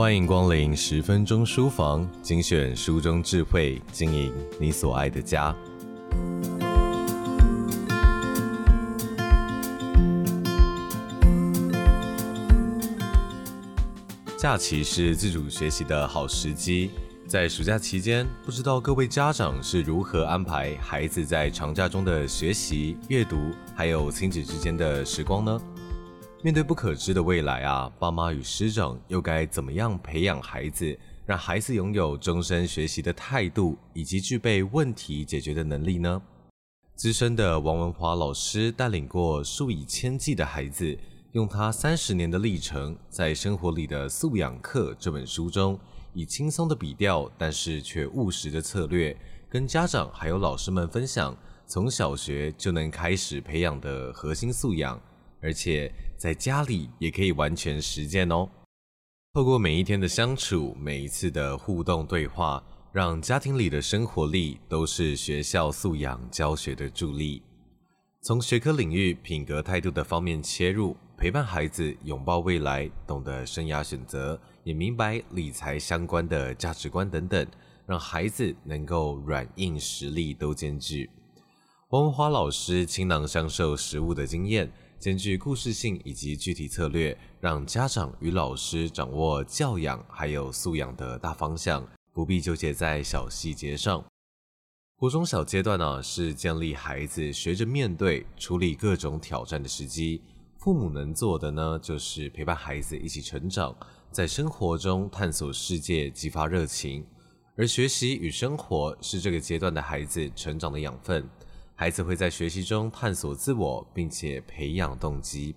欢迎光临十分钟书房，精选书中智慧，经营你所爱的家。假期是自主学习的好时机，在暑假期间，不知道各位家长是如何安排孩子在长假中的学习、阅读，还有亲子之间的时光呢？面对不可知的未来啊，爸妈与师长又该怎么样培养孩子，让孩子拥有终身学习的态度，以及具备问题解决的能力呢？资深的王文华老师带领过数以千计的孩子，用他三十年的历程，在《生活里的素养课》这本书中，以轻松的笔调，但是却务实的策略，跟家长还有老师们分享，从小学就能开始培养的核心素养。而且在家里也可以完全实践哦。透过每一天的相处，每一次的互动对话，让家庭里的生活力都是学校素养教学的助力。从学科领域、品格态度的方面切入，陪伴孩子拥抱未来，懂得生涯选择，也明白理财相关的价值观等等，让孩子能够软硬实力都兼具。汪文华老师倾囊相授实务的经验。兼具故事性以及具体策略，让家长与老师掌握教养还有素养的大方向，不必纠结在小细节上。国中小阶段呢、是建立孩子学着面对、处理各种挑战的时机。父母能做的呢，就是陪伴孩子一起成长，在生活中探索世界，激发热情。而学习与生活是这个阶段的孩子成长的养分。孩子会在学习中探索自我，并且培养动机。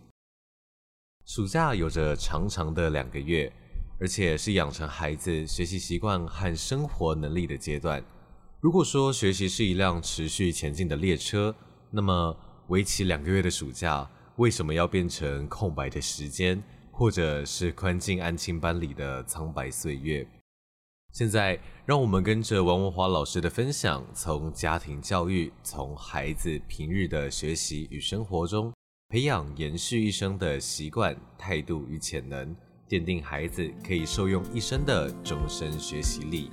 暑假有着长长的两个月，而且是养成孩子学习习惯和生活能力的阶段。如果说学习是一辆持续前进的列车，那么为期两个月的暑假，为什么要变成空白的时间，或者是关进安亲班里的苍白岁月？现在，让我们跟着王文华老师的分享，从家庭教育，从孩子平日的学习与生活中，培养延续一生的习惯、态度与潜能，奠定孩子可以受用一生的终身学习力。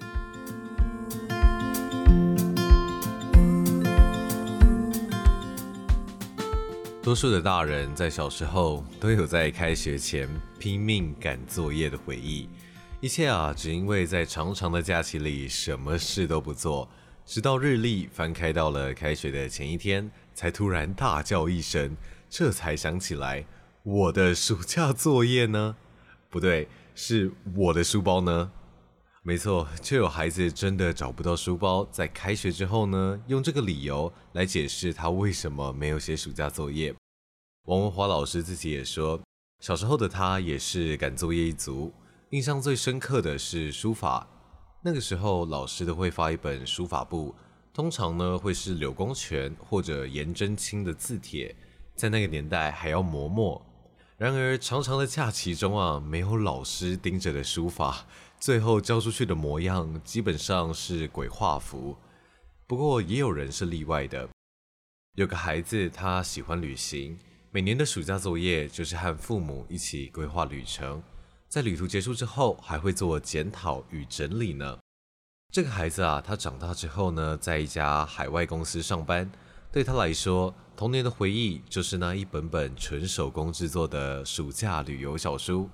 多数的大人在小时候都有在开学前拼命赶作业的回忆。一切啊，只因为在长长的假期里什么事都不做，直到日历翻开到了开学的前一天，才突然大叫一声，这才想起来，我的暑假作业呢？不对，是我的书包呢？没错，就有孩子真的找不到书包，在开学之后呢，用这个理由来解释他为什么没有写暑假作业。王文华老师自己也说，小时候的他也是赶作业一族。印象最深刻的是书法，那个时候老师都会发一本书法簿，通常呢会是柳公权或者颜真卿的字帖，在那个年代还要磨墨。然而长长的假期中啊，没有老师盯着的书法，最后交出去的模样基本上是鬼画符。不过也有人是例外的，有个孩子他喜欢旅行，每年的暑假作业就是和父母一起规划旅程。在旅途结束之后，还会做检讨与整理呢。这个孩子啊，他长大之后呢，在一家海外公司上班。对他来说，童年的回忆就是那一本本纯手工制作的暑假旅游小书。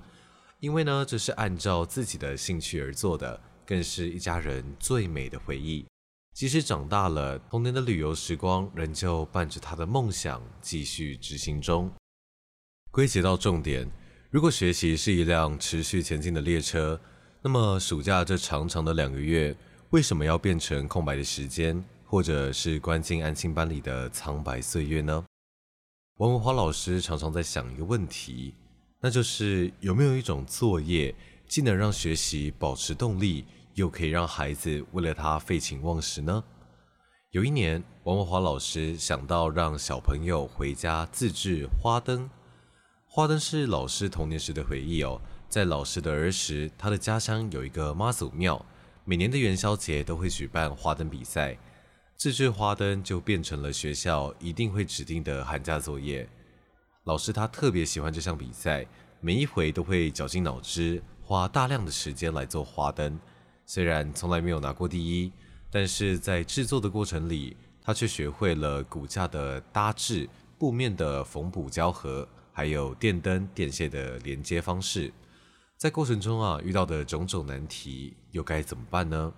因为呢，这是按照自己的兴趣而做的，更是一家人最美的回忆。即使长大了，童年的旅游时光仍旧伴着他的梦想继续执行中。归结到重点。如果学习是一辆持续前进的列车，那么暑假这长长的两个月，为什么要变成空白的时间，或者是关进安亲班里的苍白岁月呢？王文华老师常常在想一个问题，那就是有没有一种作业，既能让学习保持动力，又可以让孩子为了他废寝忘食呢？有一年，王文华老师想到让小朋友回家自制花灯。花灯是老师童年时的回忆哦。在老师的儿时，他的家乡有一个妈祖庙，每年的元宵节都会举办花灯比赛。自制花灯就变成了学校一定会指定的寒假作业。老师他特别喜欢这项比赛，每一回都会绞尽脑汁，花大量的时间来做花灯，虽然从来没有拿过第一，但是在制作的过程里，他却学会了骨架的搭制、布面的缝补胶合，还有电灯、电线的连接方式。在过程中啊，遇到的种种难题，又该怎么办呢？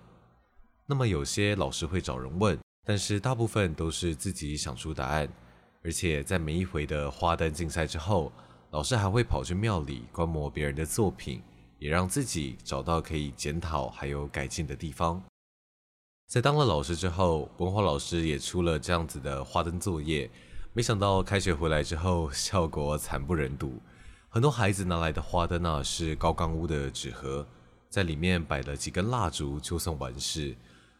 那么有些老师会找人问，但是大部分都是自己想出答案。而且在每一回的花灯竞赛之后，老师还会跑去庙里观摩别人的作品，也让自己找到可以检讨还有改进的地方。在当了老师之后，文华老师也出了这样子的花灯作业，没想到开学回来之后，效果惨不忍睹。很多孩子拿来的花灯呢，是高冈屋的纸盒，在里面摆了几根蜡烛就算完事。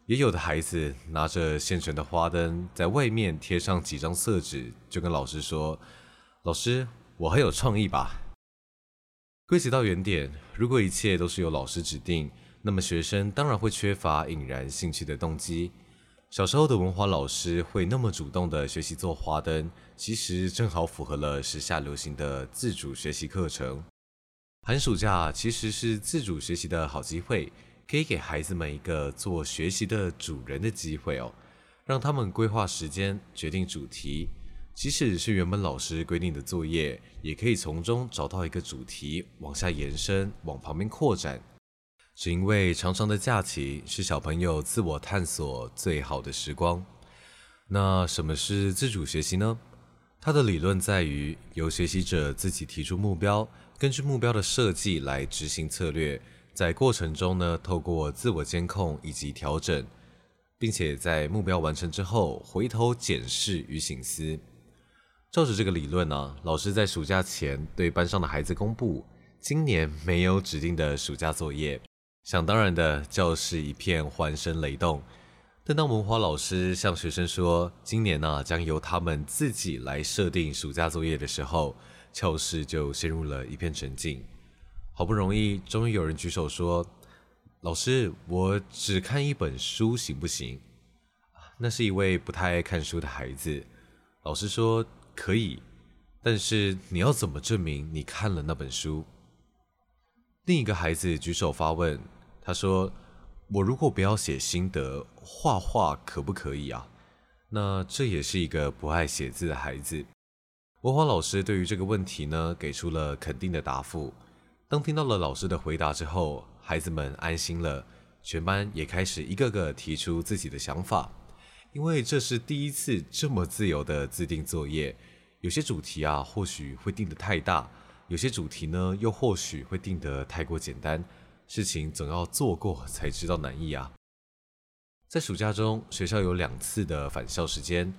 也有的孩子拿着现成的花灯，在外面贴上几张色纸，就跟老师说：“老师，我很有创意吧？”归结到原点，如果一切都是由老师指定，那么学生当然会缺乏引燃兴趣的动机。小时候的文华老师会那么主动地学习做花灯，其实正好符合了时下流行的自主学习课程。寒暑假其实是自主学习的好机会，可以给孩子们一个做学习的主人的机会哦，让他们规划时间、决定主题。即使是原本老师规定的作业，也可以从中找到一个主题，往下延伸，往旁边扩展。是因为长长的假期是小朋友自我探索最好的时光。那什么是自主学习呢？它的理论在于由学习者自己提出目标，根据目标的设计来执行策略，在过程中呢，透过自我监控以及调整，并且在目标完成之后回头检视与省思。照着这个理论呢，老师在暑假前对班上的孩子公布，今年没有指定的暑假作业。想当然的，教室一片欢声雷动。但当文华老师向学生说，今年呢、啊、将由他们自己来设定暑假作业的时候，教室就陷入了一片沉静。好不容易，终于有人举手说：“老师，我只看一本书行不行？”那是一位不太爱看书的孩子。老师说：“可以，但是你要怎么证明你看了那本书？”另一个孩子举手发问。他说：“我如果不要写心得，画画可不可以啊？”那这也是一个不爱写字的孩子。文华老师对于这个问题呢，给出了肯定的答复。当听到了老师的回答之后，孩子们安心了，全班也开始一个个提出自己的想法。因为这是第一次这么自由的自定作业，有些主题啊，或许会定得太大，有些主题呢，又或许会定得太过简单。事情总要做过才知道难易啊！在暑假中，学校有两次的返校时间，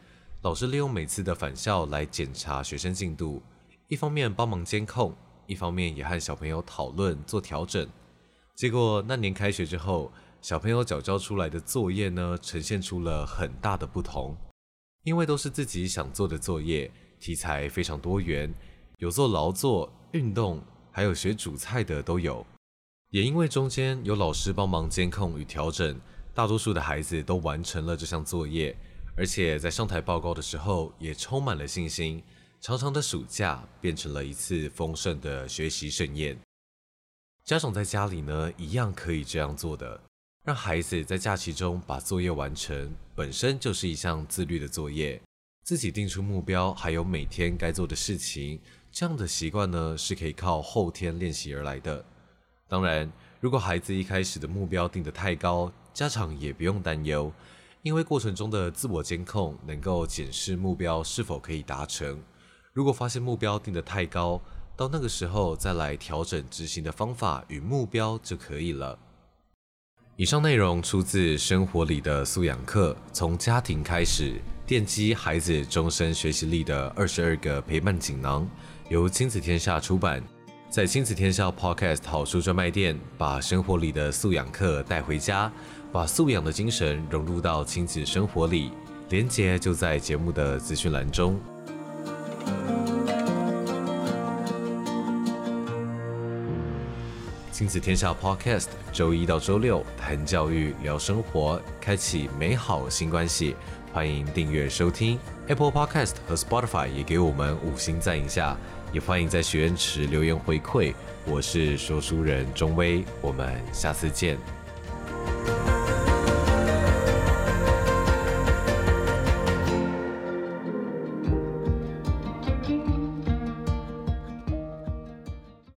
老师利用每次的返校来检查学生进度，一方面帮忙监控，一方面也和小朋友讨论做调整。结果那年开学之后，小朋友缴交出来的作业呢，呈现出了很大的不同，因为都是自己想做的作业，题材非常多元，有做劳作、运动，还有学煮菜的都有。也因为中间有老师帮忙监控与调整，大多数的孩子都完成了这项作业，而且在上台报告的时候也充满了信心。长长的暑假变成了一次丰盛的学习盛宴。家长在家里呢，一样可以这样做的，让孩子在假期中把作业完成，本身就是一项自律的作业。自己定出目标，还有每天该做的事情，这样的习惯呢，是可以靠后天练习而来的。当然，如果孩子一开始的目标定得太高，家长也不用担忧，因为过程中的自我监控能够检视目标是否可以达成。如果发现目标定得太高，到那个时候再来调整执行的方法与目标就可以了。以上内容出自生活里的素养课，从家庭开始，奠基孩子终身学习力的二十二个陪伴锦囊，由亲子天下出版。在亲子天下 Podcast 好书专卖店，把生活里的素养课带回家，把素养的精神融入到亲子生活里。连接就在节目的资讯栏中。亲子天下 Podcast 周一到周六谈教育、聊生活，开启美好新关系。欢迎订阅收听 Apple Podcast 和 Spotify，也给我们五星赞一下。也欢迎在许愿池留言回馈。我是说书人钟威，我们下次见。